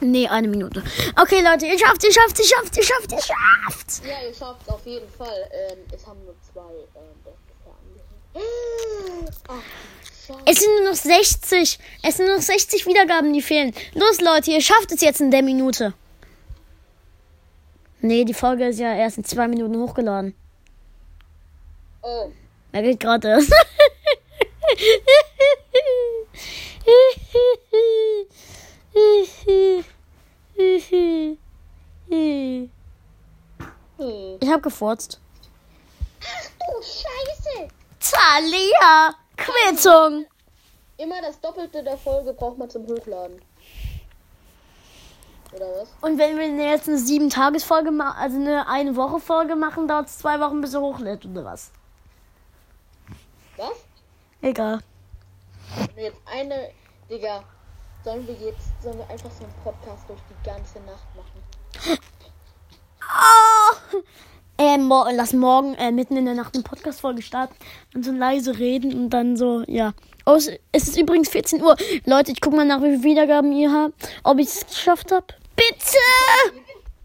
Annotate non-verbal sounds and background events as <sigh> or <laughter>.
Nee, eine Minute. Okay, Leute, ihr schafft, ihr schafft, ihr schafft, ihr schafft, ihr schafft. Ja, ihr schafft auf jeden Fall. Ähm, es haben nur zwei. Ähm. Ach. Es sind nur noch 60. Es sind nur noch 60 Wiedergaben, die fehlen. Los, Leute, ihr schafft es jetzt in der Minute. Nee, die Folge ist ja erst in zwei Minuten hochgeladen. Oh, Er geht gerade erst. <laughs> Ich hab gefurzt. Oh, Scheiße. Talia! Quittung! Immer das Doppelte der Folge braucht man zum Hochladen. Oder was? Und wenn wir jetzt eine sieben Tages Folge machen, also eine eine Woche Folge machen, dauert es zwei Wochen, bis er hochlädt oder was? Was? Egal. Wenn wir jetzt eine. Digga, sollen wir jetzt. Sollen wir einfach so einen Podcast durch die ganze Nacht machen? Oh! Äh, mor lass morgen äh, mitten in der Nacht eine Podcast-Folge starten und so leise reden und dann so, ja. Oh, es es ist übrigens 14 Uhr. Leute, ich guck mal nach, wie viele Wiedergaben ihr habt. Ob ich es geschafft habe. Bitte!